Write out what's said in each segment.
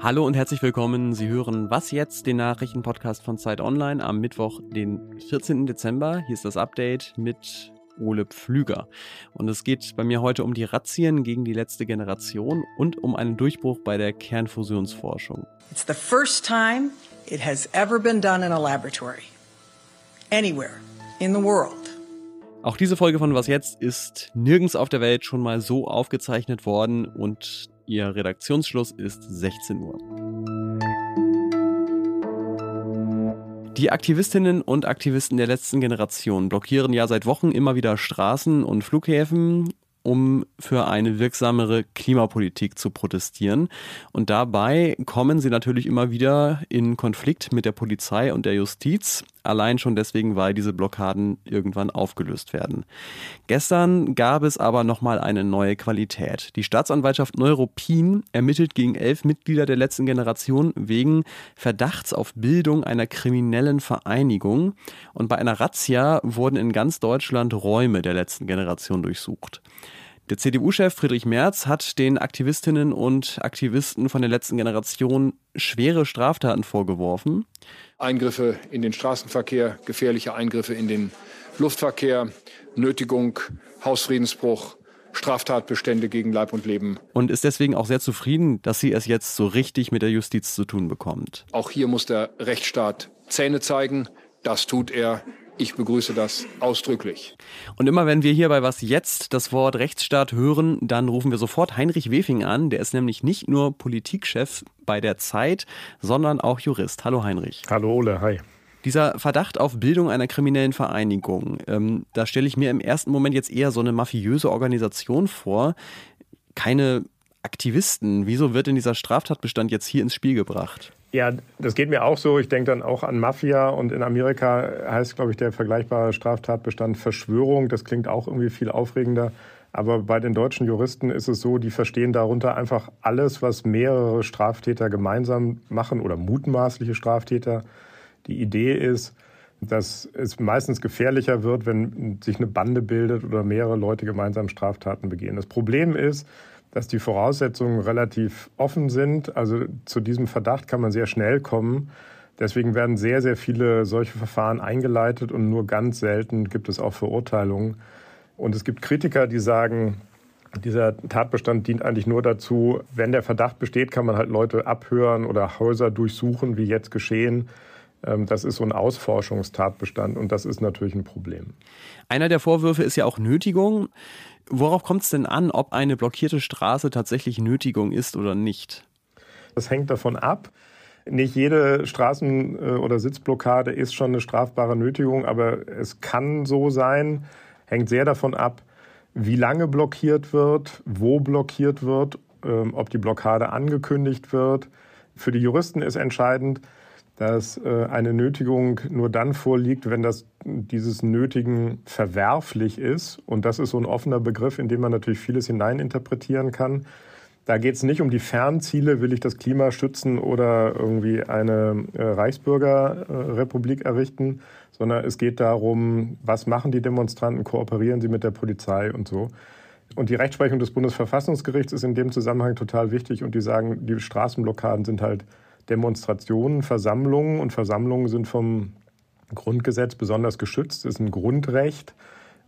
Hallo und herzlich willkommen. Sie hören Was jetzt, den Nachrichtenpodcast von Zeit Online am Mittwoch, den 14. Dezember. Hier ist das Update mit Ole Pflüger. Und es geht bei mir heute um die Razzien gegen die letzte Generation und um einen Durchbruch bei der Kernfusionsforschung. It's the first time it has ever been done in a laboratory. Anywhere in the world. Auch diese Folge von Was jetzt ist nirgends auf der Welt schon mal so aufgezeichnet worden und Ihr Redaktionsschluss ist 16 Uhr. Die Aktivistinnen und Aktivisten der letzten Generation blockieren ja seit Wochen immer wieder Straßen und Flughäfen um für eine wirksamere Klimapolitik zu protestieren. Und dabei kommen sie natürlich immer wieder in Konflikt mit der Polizei und der Justiz. Allein schon deswegen, weil diese Blockaden irgendwann aufgelöst werden. Gestern gab es aber nochmal eine neue Qualität. Die Staatsanwaltschaft Neuruppin ermittelt gegen elf Mitglieder der letzten Generation wegen Verdachts auf Bildung einer kriminellen Vereinigung. Und bei einer Razzia wurden in ganz Deutschland Räume der letzten Generation durchsucht. Der CDU-Chef Friedrich Merz hat den Aktivistinnen und Aktivisten von der letzten Generation schwere Straftaten vorgeworfen. Eingriffe in den Straßenverkehr, gefährliche Eingriffe in den Luftverkehr, Nötigung, Hausfriedensbruch, Straftatbestände gegen Leib und Leben. Und ist deswegen auch sehr zufrieden, dass sie es jetzt so richtig mit der Justiz zu tun bekommt. Auch hier muss der Rechtsstaat Zähne zeigen. Das tut er. Ich begrüße das ausdrücklich. Und immer wenn wir hier bei Was Jetzt das Wort Rechtsstaat hören, dann rufen wir sofort Heinrich Wefing an. Der ist nämlich nicht nur Politikchef bei der Zeit, sondern auch Jurist. Hallo Heinrich. Hallo Ole, hi. Dieser Verdacht auf Bildung einer kriminellen Vereinigung, ähm, da stelle ich mir im ersten Moment jetzt eher so eine mafiöse Organisation vor. Keine Aktivisten. Wieso wird denn dieser Straftatbestand jetzt hier ins Spiel gebracht? Ja, das geht mir auch so. Ich denke dann auch an Mafia und in Amerika heißt, glaube ich, der vergleichbare Straftatbestand Verschwörung. Das klingt auch irgendwie viel aufregender. Aber bei den deutschen Juristen ist es so, die verstehen darunter einfach alles, was mehrere Straftäter gemeinsam machen oder mutmaßliche Straftäter. Die Idee ist, dass es meistens gefährlicher wird, wenn sich eine Bande bildet oder mehrere Leute gemeinsam Straftaten begehen. Das Problem ist, dass die Voraussetzungen relativ offen sind. Also zu diesem Verdacht kann man sehr schnell kommen. Deswegen werden sehr, sehr viele solche Verfahren eingeleitet und nur ganz selten gibt es auch Verurteilungen. Und es gibt Kritiker, die sagen, dieser Tatbestand dient eigentlich nur dazu, wenn der Verdacht besteht, kann man halt Leute abhören oder Häuser durchsuchen, wie jetzt geschehen. Ähm, das ist so ein Ausforschungstatbestand und das ist natürlich ein Problem. Einer der Vorwürfe ist ja auch Nötigung. Worauf kommt es denn an, ob eine blockierte Straße tatsächlich Nötigung ist oder nicht? Das hängt davon ab. Nicht jede Straßen- äh, oder Sitzblockade ist schon eine strafbare Nötigung, aber es kann so sein. Hängt sehr davon ab, wie lange blockiert wird, wo blockiert wird, ähm, ob die Blockade angekündigt wird. Für die Juristen ist entscheidend, dass äh, eine Nötigung nur dann vorliegt, wenn das dieses Nötigen verwerflich ist. Und das ist so ein offener Begriff, in den man natürlich vieles hineininterpretieren kann. Da geht es nicht um die Fernziele, will ich das Klima schützen oder irgendwie eine äh, Reichsbürgerrepublik errichten, sondern es geht darum, was machen die Demonstranten, kooperieren sie mit der Polizei und so. Und die Rechtsprechung des Bundesverfassungsgerichts ist in dem Zusammenhang total wichtig und die sagen, die Straßenblockaden sind halt Demonstrationen, Versammlungen und Versammlungen sind vom Grundgesetz besonders geschützt, ist ein Grundrecht.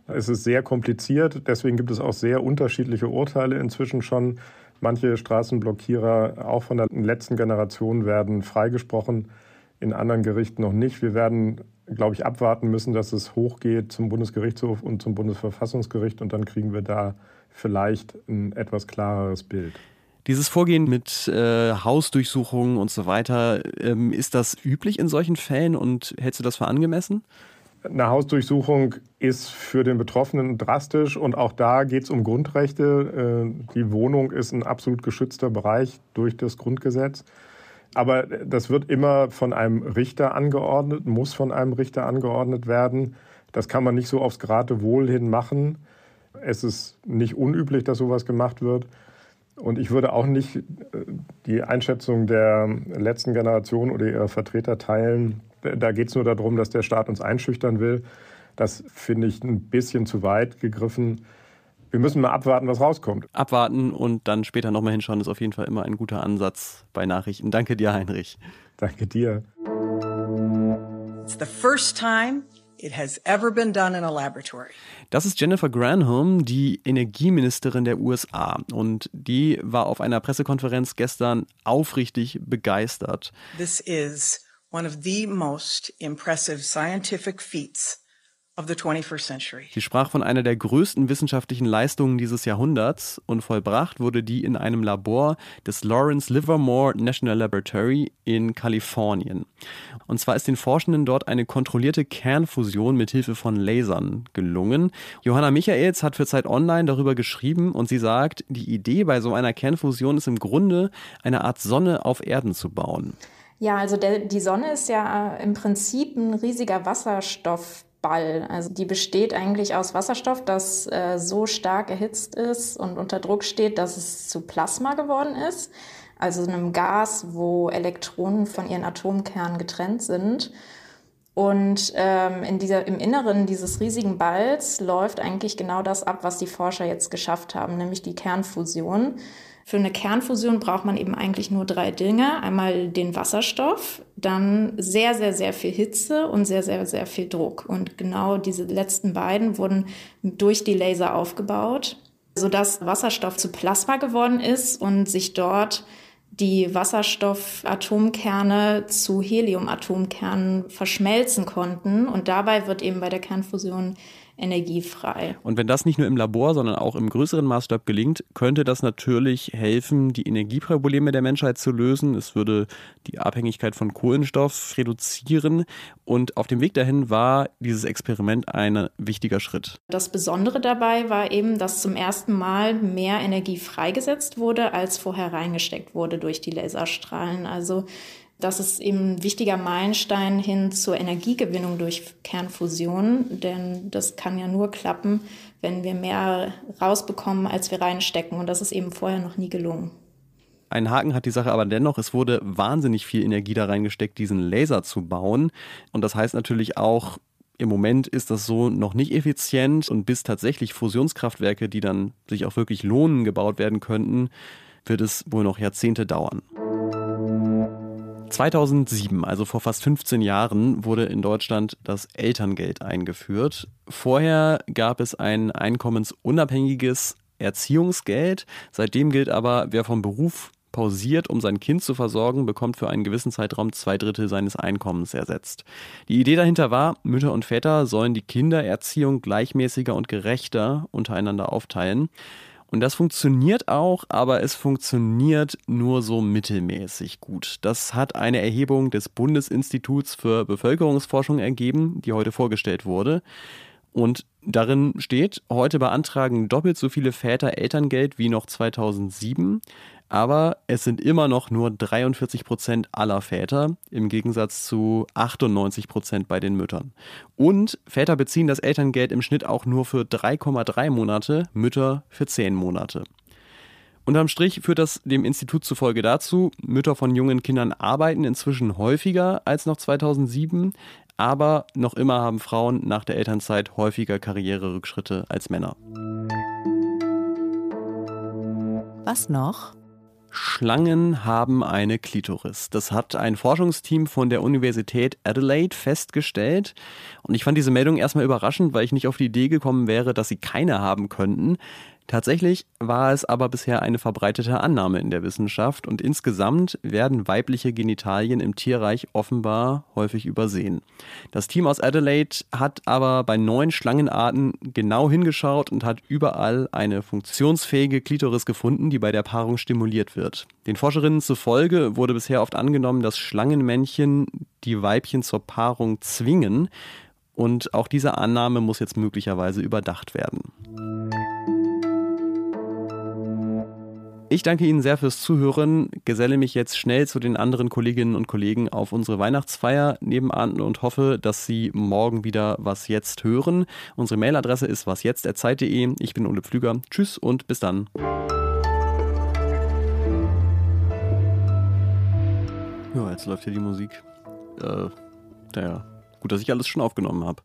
Es ist sehr kompliziert, deswegen gibt es auch sehr unterschiedliche Urteile inzwischen schon. Manche Straßenblockierer, auch von der letzten Generation, werden freigesprochen, in anderen Gerichten noch nicht. Wir werden, glaube ich, abwarten müssen, dass es hochgeht zum Bundesgerichtshof und zum Bundesverfassungsgericht und dann kriegen wir da vielleicht ein etwas klareres Bild. Dieses Vorgehen mit äh, Hausdurchsuchungen und so weiter, ähm, ist das üblich in solchen Fällen und hältst du das für angemessen? Eine Hausdurchsuchung ist für den Betroffenen drastisch und auch da geht es um Grundrechte. Äh, die Wohnung ist ein absolut geschützter Bereich durch das Grundgesetz. Aber das wird immer von einem Richter angeordnet, muss von einem Richter angeordnet werden. Das kann man nicht so aufs Geratewohl hin machen. Es ist nicht unüblich, dass sowas gemacht wird. Und ich würde auch nicht äh, die Einschätzung der letzten Generation oder ihrer Vertreter teilen. Da geht es nur darum, dass der Staat uns einschüchtern will. Das finde ich ein bisschen zu weit gegriffen. wir müssen mal abwarten, was rauskommt. Abwarten und dann später nochmal hinschauen, ist auf jeden Fall immer ein guter Ansatz bei Nachrichten. Danke dir, Heinrich. Danke dir. It's the first time it has ever been done in a laboratory. Das ist Jennifer Granholm, die Energieministerin der USA. Und die war auf einer Pressekonferenz gestern aufrichtig begeistert. This is one of the most impressive scientific feats of the 21st century. Sie sprach von einer der größten wissenschaftlichen Leistungen dieses Jahrhunderts und vollbracht wurde die in einem Labor des Lawrence Livermore National Laboratory in Kalifornien. Und zwar ist den Forschenden dort eine kontrollierte Kernfusion mit Hilfe von Lasern gelungen. Johanna Michaels hat für Zeit Online darüber geschrieben und sie sagt, die Idee bei so einer Kernfusion ist im Grunde eine Art Sonne auf Erden zu bauen. Ja, also der, die Sonne ist ja im Prinzip ein riesiger Wasserstoff. Ball. Also die besteht eigentlich aus Wasserstoff, das äh, so stark erhitzt ist und unter Druck steht, dass es zu Plasma geworden ist. Also einem Gas, wo Elektronen von ihren Atomkernen getrennt sind. Und ähm, in dieser, im Inneren dieses riesigen Balls läuft eigentlich genau das ab, was die Forscher jetzt geschafft haben, nämlich die Kernfusion. Für eine Kernfusion braucht man eben eigentlich nur drei Dinge. Einmal den Wasserstoff, dann sehr, sehr, sehr viel Hitze und sehr, sehr, sehr viel Druck. Und genau diese letzten beiden wurden durch die Laser aufgebaut, sodass Wasserstoff zu Plasma geworden ist und sich dort die Wasserstoffatomkerne zu Heliumatomkernen verschmelzen konnten. Und dabei wird eben bei der Kernfusion energiefrei. Und wenn das nicht nur im Labor, sondern auch im größeren Maßstab gelingt, könnte das natürlich helfen, die Energieprobleme der Menschheit zu lösen. Es würde die Abhängigkeit von Kohlenstoff reduzieren. Und auf dem Weg dahin war dieses Experiment ein wichtiger Schritt. Das Besondere dabei war eben, dass zum ersten Mal mehr Energie freigesetzt wurde, als vorher reingesteckt wurde durch die Laserstrahlen. Also das ist eben ein wichtiger Meilenstein hin zur Energiegewinnung durch Kernfusion, denn das kann ja nur klappen, wenn wir mehr rausbekommen, als wir reinstecken. Und das ist eben vorher noch nie gelungen. Ein Haken hat die Sache aber dennoch, es wurde wahnsinnig viel Energie da reingesteckt, diesen Laser zu bauen. Und das heißt natürlich auch, im Moment ist das so noch nicht effizient und bis tatsächlich Fusionskraftwerke, die dann sich auch wirklich lohnen, gebaut werden könnten, wird es wohl noch Jahrzehnte dauern. 2007, also vor fast 15 Jahren, wurde in Deutschland das Elterngeld eingeführt. Vorher gab es ein einkommensunabhängiges Erziehungsgeld. Seitdem gilt aber, wer vom Beruf pausiert, um sein Kind zu versorgen, bekommt für einen gewissen Zeitraum zwei Drittel seines Einkommens ersetzt. Die Idee dahinter war, Mütter und Väter sollen die Kindererziehung gleichmäßiger und gerechter untereinander aufteilen. Und das funktioniert auch, aber es funktioniert nur so mittelmäßig gut. Das hat eine Erhebung des Bundesinstituts für Bevölkerungsforschung ergeben, die heute vorgestellt wurde. Und darin steht, heute beantragen doppelt so viele Väter Elterngeld wie noch 2007 aber es sind immer noch nur 43 Prozent aller Väter im Gegensatz zu 98 Prozent bei den Müttern. Und Väter beziehen das Elterngeld im Schnitt auch nur für 3,3 Monate, Mütter für 10 Monate. Unterm Strich führt das dem Institut zufolge dazu, Mütter von jungen Kindern arbeiten inzwischen häufiger als noch 2007, aber noch immer haben Frauen nach der Elternzeit häufiger Karriererückschritte als Männer. Was noch? Schlangen haben eine Klitoris. Das hat ein Forschungsteam von der Universität Adelaide festgestellt. Und ich fand diese Meldung erstmal überraschend, weil ich nicht auf die Idee gekommen wäre, dass sie keine haben könnten. Tatsächlich war es aber bisher eine verbreitete Annahme in der Wissenschaft und insgesamt werden weibliche Genitalien im Tierreich offenbar häufig übersehen. Das Team aus Adelaide hat aber bei neun Schlangenarten genau hingeschaut und hat überall eine funktionsfähige Klitoris gefunden, die bei der Paarung stimuliert wird. Den Forscherinnen zufolge wurde bisher oft angenommen, dass Schlangenmännchen die Weibchen zur Paarung zwingen und auch diese Annahme muss jetzt möglicherweise überdacht werden. Ich danke Ihnen sehr fürs Zuhören, geselle mich jetzt schnell zu den anderen Kolleginnen und Kollegen auf unsere Weihnachtsfeier nebenan und hoffe, dass Sie morgen wieder was jetzt hören. Unsere Mailadresse ist wasjetzt.zeit.de. Ich bin Ole Pflüger. Tschüss und bis dann. Ja, jetzt läuft hier die Musik. Äh, naja, gut, dass ich alles schon aufgenommen habe.